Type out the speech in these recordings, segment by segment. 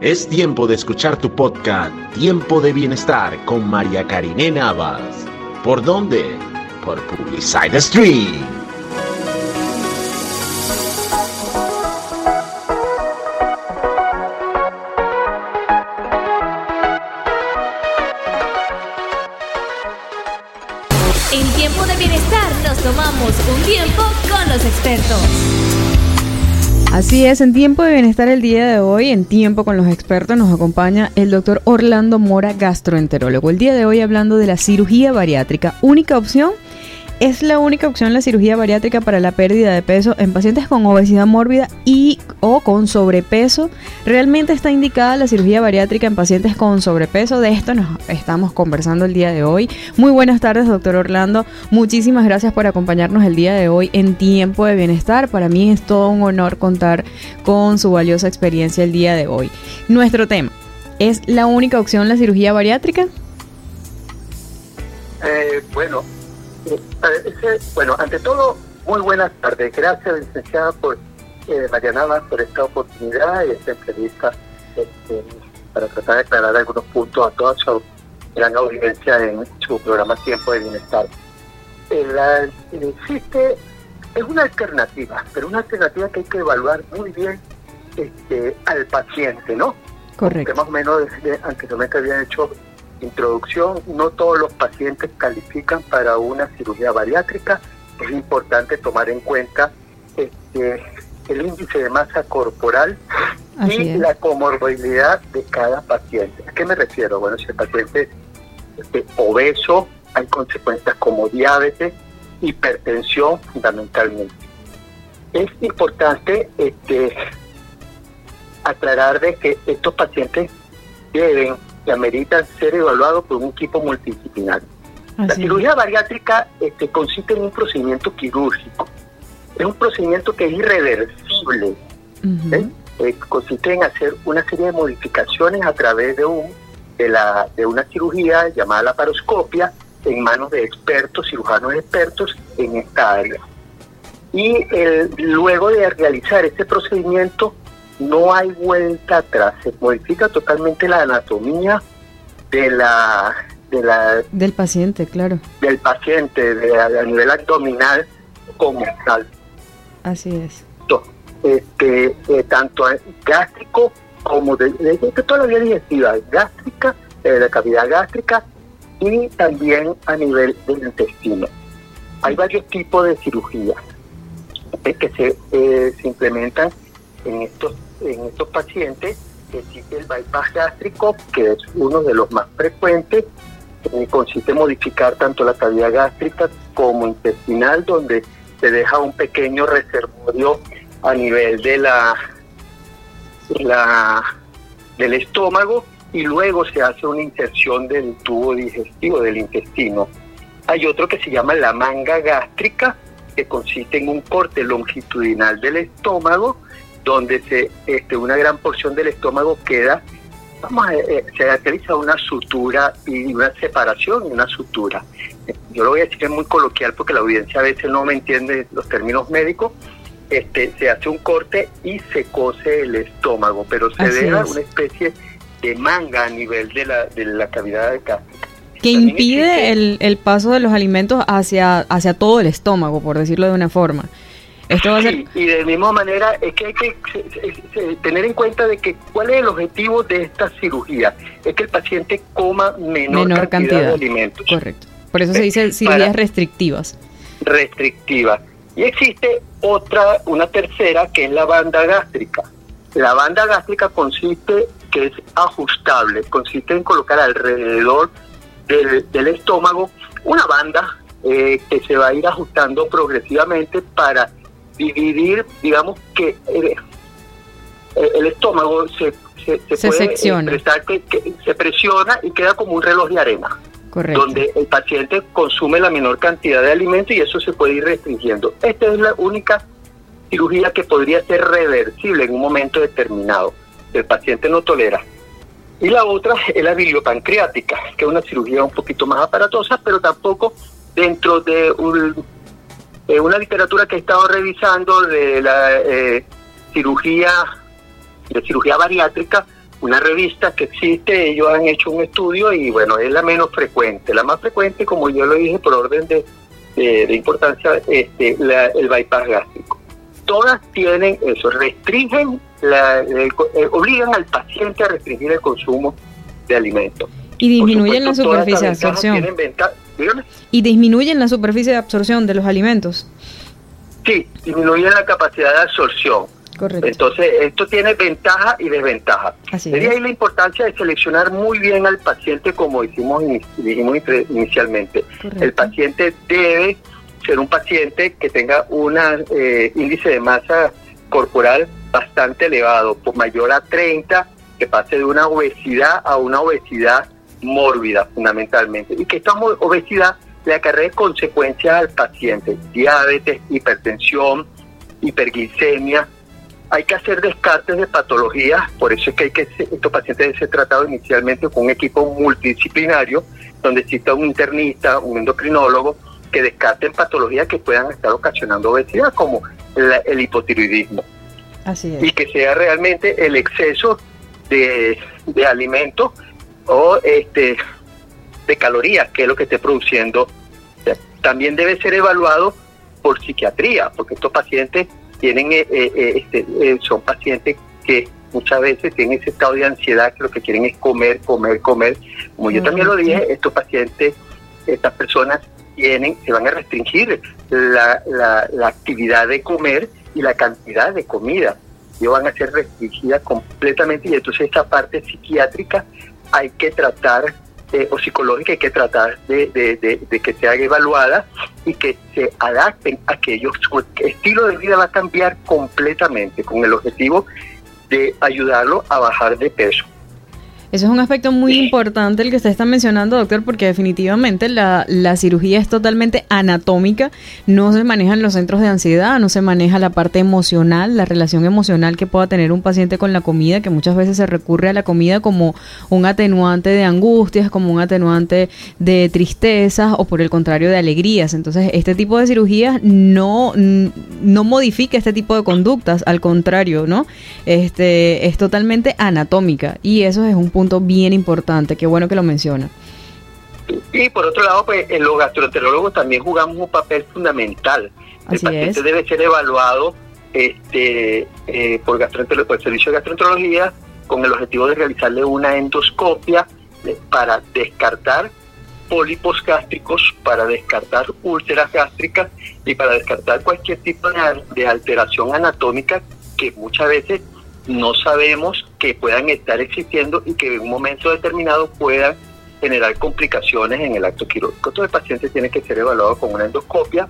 Es tiempo de escuchar tu podcast Tiempo de Bienestar con María Karine Navas. ¿Por dónde? Por Publicide Stream. En tiempo de bienestar nos tomamos un tiempo con los expertos. Así es, en tiempo de bienestar el día de hoy, en tiempo con los expertos, nos acompaña el doctor Orlando Mora, gastroenterólogo. El día de hoy hablando de la cirugía bariátrica, única opción es la única opción la cirugía bariátrica para la pérdida de peso en pacientes con obesidad mórbida y o con sobrepeso. Realmente está indicada la cirugía bariátrica en pacientes con sobrepeso. De esto nos estamos conversando el día de hoy. Muy buenas tardes, doctor Orlando. Muchísimas gracias por acompañarnos el día de hoy en Tiempo de Bienestar. Para mí es todo un honor contar con su valiosa experiencia el día de hoy. Nuestro tema, ¿es la única opción la cirugía bariátrica? Eh, bueno, bueno, ante todo, muy buenas tardes. Gracias, licenciada, por eh, Mariana por esta oportunidad y esta entrevista este, para tratar de aclarar algunos puntos a toda su gran audiencia en su programa Tiempo de Bienestar. Eh, la, existe, es una alternativa, pero una alternativa que hay que evaluar muy bien este, al paciente, ¿no? Correcto. Que más o menos anteriormente habían hecho introducción, no todos los pacientes califican para una cirugía bariátrica. Es importante tomar en cuenta este, el índice de masa corporal y la comorbilidad de cada paciente. ¿A qué me refiero? Bueno, si el paciente es este, obeso, hay consecuencias como diabetes, hipertensión fundamentalmente. Es importante este, aclarar de que estos pacientes deben que ameritan ser evaluados por un equipo multidisciplinario. la cirugía bariátrica este, consiste en un procedimiento quirúrgico. Es un procedimiento que es irreversible. ¿eh? Eh, consiste en hacer una serie de modificaciones a través de, un, de, la, de una cirugía llamada la paroscopia en manos de expertos, cirujanos expertos en esta área. Y el, luego de realizar este procedimiento, no hay vuelta atrás, se modifica totalmente la anatomía de la, de la del paciente, claro. Del paciente, de, a nivel abdominal como tal. Así es. Este, eh, tanto gástrico como de, toda la vía digestiva, gástrica, de la cavidad gástrica y también a nivel del intestino. Hay varios tipos de cirugías que se, eh, se implementan en estos en estos pacientes existe el bypass gástrico, que es uno de los más frecuentes, que consiste en modificar tanto la cavidad gástrica como intestinal, donde se deja un pequeño reservorio a nivel de la, la del estómago y luego se hace una inserción del tubo digestivo del intestino. Hay otro que se llama la manga gástrica, que consiste en un corte longitudinal del estómago donde se, este, una gran porción del estómago queda, vamos a, eh, se realiza una sutura y una separación y una sutura. Yo lo voy a decir muy coloquial porque la audiencia a veces no me entiende los términos médicos. Este, se hace un corte y se cose el estómago, pero se deja una especie de manga a nivel de la, de la cavidad de gástrica. Que impide el, el, paso de los alimentos hacia, hacia todo el estómago, por decirlo de una forma. Esto va a ser... y de la misma manera es que hay que tener en cuenta de que cuál es el objetivo de esta cirugía, es que el paciente coma menor, cantidad, de alimentos. Correcto. Por eso se dice cirugías restrictivas. Restrictivas. Y existe otra, una tercera, que es la banda gástrica. La banda gástrica consiste, que es ajustable, consiste en colocar alrededor del, estómago una banda eh, que se va a ir ajustando progresivamente para dividir, digamos que eh, el, estómago se, se, puede expresar que, se presiona y queda como un reloj de arena. Donde el paciente consume la menor cantidad de alimento y eso se puede ir restringiendo. Esta es la única cirugía que podría ser reversible en un momento determinado. El paciente no tolera. Y la otra es la biliopancreática, que es una cirugía un poquito más aparatosa, pero tampoco dentro de un, eh, una literatura que he estado revisando de la eh, cirugía de cirugía bariátrica una revista que existe, ellos han hecho un estudio y bueno, es la menos frecuente. La más frecuente, como yo lo dije por orden de, de, importancia, este, la, el bypass gástrico. Todas tienen eso, restringen, la, eh, obligan al paciente a restringir el consumo de alimentos. Y disminuyen la superficie de absorción. Y disminuyen la superficie de absorción de los alimentos. Sí, disminuyen la capacidad de absorción. Correcto. Entonces, esto tiene ventaja y desventaja. Así Sería ahí la importancia de seleccionar muy bien al paciente, como dijimos, dijimos inicialmente. El paciente debe ser un paciente que tenga un eh, índice de masa corporal bastante elevado, por mayor a 30, que pase de una obesidad a una obesidad mórbida fundamentalmente, y que esta obesidad le acarree consecuencias al paciente, diabetes, hipertensión, hiperglicemia. Hay que hacer descartes de patologías, por eso es que hay que estos pacientes deben ser tratados inicialmente con un equipo multidisciplinario, donde exista un internista, un endocrinólogo, que descarten patologías que puedan estar ocasionando obesidad, como el hipotiroidismo. Así Y que sea realmente el exceso de, de alimentos o este de calorías, que es lo que esté produciendo. También debe ser evaluado por psiquiatría, porque estos pacientes tienen eh, eh, eh, este, son pacientes que muchas veces tienen ese estado de ansiedad que lo que quieren es comer, comer, comer. Como yo también lo dije, estos pacientes, estas personas tienen, se van a restringir la, la, la actividad de comer y la cantidad de comida. Ellos van a ser restringidas completamente y entonces esta parte psiquiátrica hay que tratar, eh, o psicológica, hay que tratar de, de, que se haga evaluada y que se adapten a que ellos, su estilo de vida va a cambiar completamente con el objetivo de ayudarlo a bajar de peso. Eso es un aspecto muy importante el que usted está mencionando, doctor, porque definitivamente la, la, cirugía es totalmente anatómica, no se manejan los centros de ansiedad, no se maneja la parte emocional, la relación emocional que pueda tener un paciente con la comida, que muchas veces se recurre a la comida como un atenuante de angustias, como un atenuante de tristezas o por el contrario de alegrías. Entonces, este tipo de cirugías no, no modifica este tipo de conductas, al contrario, ¿no? Este, es totalmente anatómica y eso es un punto bien importante, qué bueno que lo menciona. Y por otro lado, pues en los gastroenterólogos también jugamos un papel fundamental. el paciente debe ser evaluado este, eh, por, por el servicio de gastroenterología con el objetivo de realizarle una endoscopia eh, para descartar pólipos gástricos, para descartar úlceras gástricas y para descartar cualquier tipo de, alteración anatómica que muchas veces no sabemos que puedan estar existiendo y que en un momento determinado puedan generar complicaciones en el acto quirúrgico. Todo el paciente tiene que ser evaluado con una endoscopia,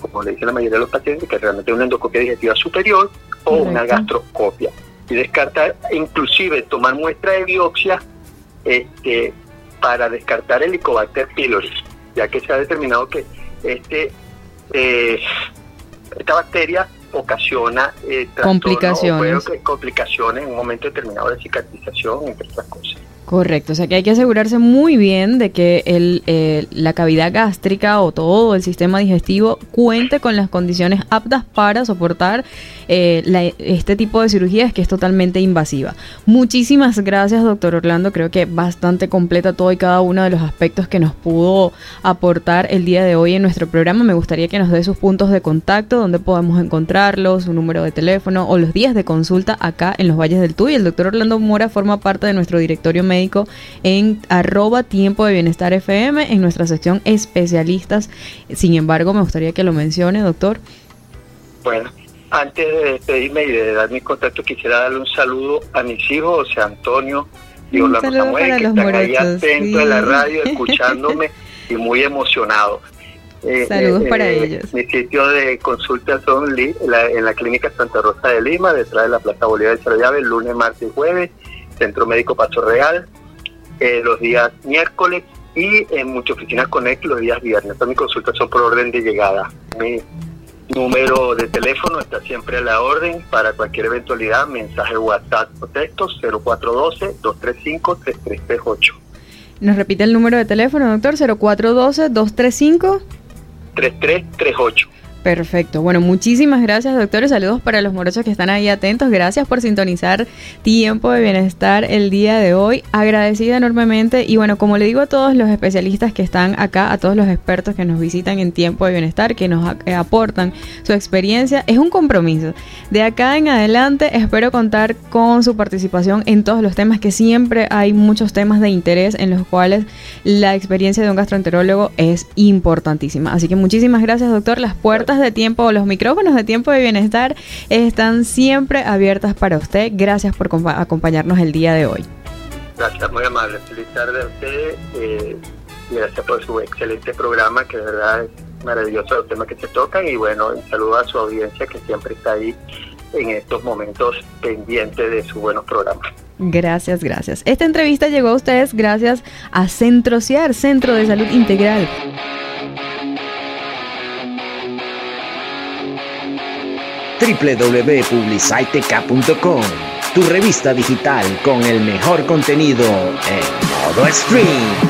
como le dice la mayoría de los pacientes, que realmente es una endoscopia digestiva superior o una gastroscopia. Y descartar, inclusive tomar muestra de biopsia este, para descartar el Helicobacter pylori, ya que se ha determinado que este eh, esta bacteria ocasiona eh, complicaciones. complicaciones en un momento determinado de cicatrización, entre otras cosas. Correcto, o sea que hay que asegurarse muy bien de que el, eh, la cavidad gástrica o todo el sistema digestivo cuente con las condiciones aptas para soportar eh, este tipo de cirugías que es totalmente invasiva. Muchísimas gracias, doctor Orlando. Creo que bastante completa todo y cada uno de los aspectos que nos pudo aportar el día de hoy en nuestro programa. Me gustaría que nos dé sus puntos de contacto, donde podemos encontrarlos, su número de teléfono o los días de consulta acá en los Valles del Tuy. El doctor Orlando Mora forma parte de nuestro directorio médico en arroba tiempo de bienestar FM en nuestra sección especialistas. Sin embargo, me gustaría que lo mencione, doctor. Bueno, antes de despedirme y de dar mi contacto, quisiera darle un saludo a mis hijos, José Antonio y Orlando Samuel, que están ahí atentos en la radio, escuchándome y muy emocionados. Eh, Saludos eh, para eh, ellos. Mi sitio de consulta son en la Clínica Santa Rosa de Lima, detrás de la Plaza Bolívar de Charallave, lunes, martes y jueves, Centro Médico Paso Real, los días miércoles y en muchas oficinas Connect los días viernes. Todas mis consultas son por orden de llegada. Mi, número de teléfono está siempre a la orden para cualquier eventualidad, mensaje WhatsApp o texto 0412-235-3338. ¿Nos repite el número de teléfono, doctor? 0412-235. 3338. Perfecto. Bueno, muchísimas gracias, doctores. Saludos para los morochos que están ahí atentos. Gracias por sintonizar Tiempo de Bienestar el día de hoy. Agradecida enormemente. Y bueno, como le digo a todos los especialistas que están acá, a todos los expertos que nos visitan en Tiempo de Bienestar, que nos eh, aportan su experiencia, es un compromiso. De acá en adelante espero contar con su participación en todos los temas, que siempre hay muchos temas de interés en los cuales la experiencia de un gastroenterólogo es importantísima. Así que muchísimas gracias, doctor. Las puertas de tiempo, los micrófonos de tiempo de bienestar están siempre abiertas para usted. Gracias por acompañarnos el día de hoy. Gracias, muy amable. Feliz tarde a usted. Eh, gracias por su excelente programa, que de verdad es maravilloso el tema que se tocan. Y bueno, saludo a su audiencia que siempre está ahí en estos momentos pendiente de sus buenos programas. Gracias, gracias. Esta entrevista llegó a ustedes gracias a Centro CIAR, Centro de Salud Integral. www.publicitec.com, tu revista digital con el mejor contenido en modo stream.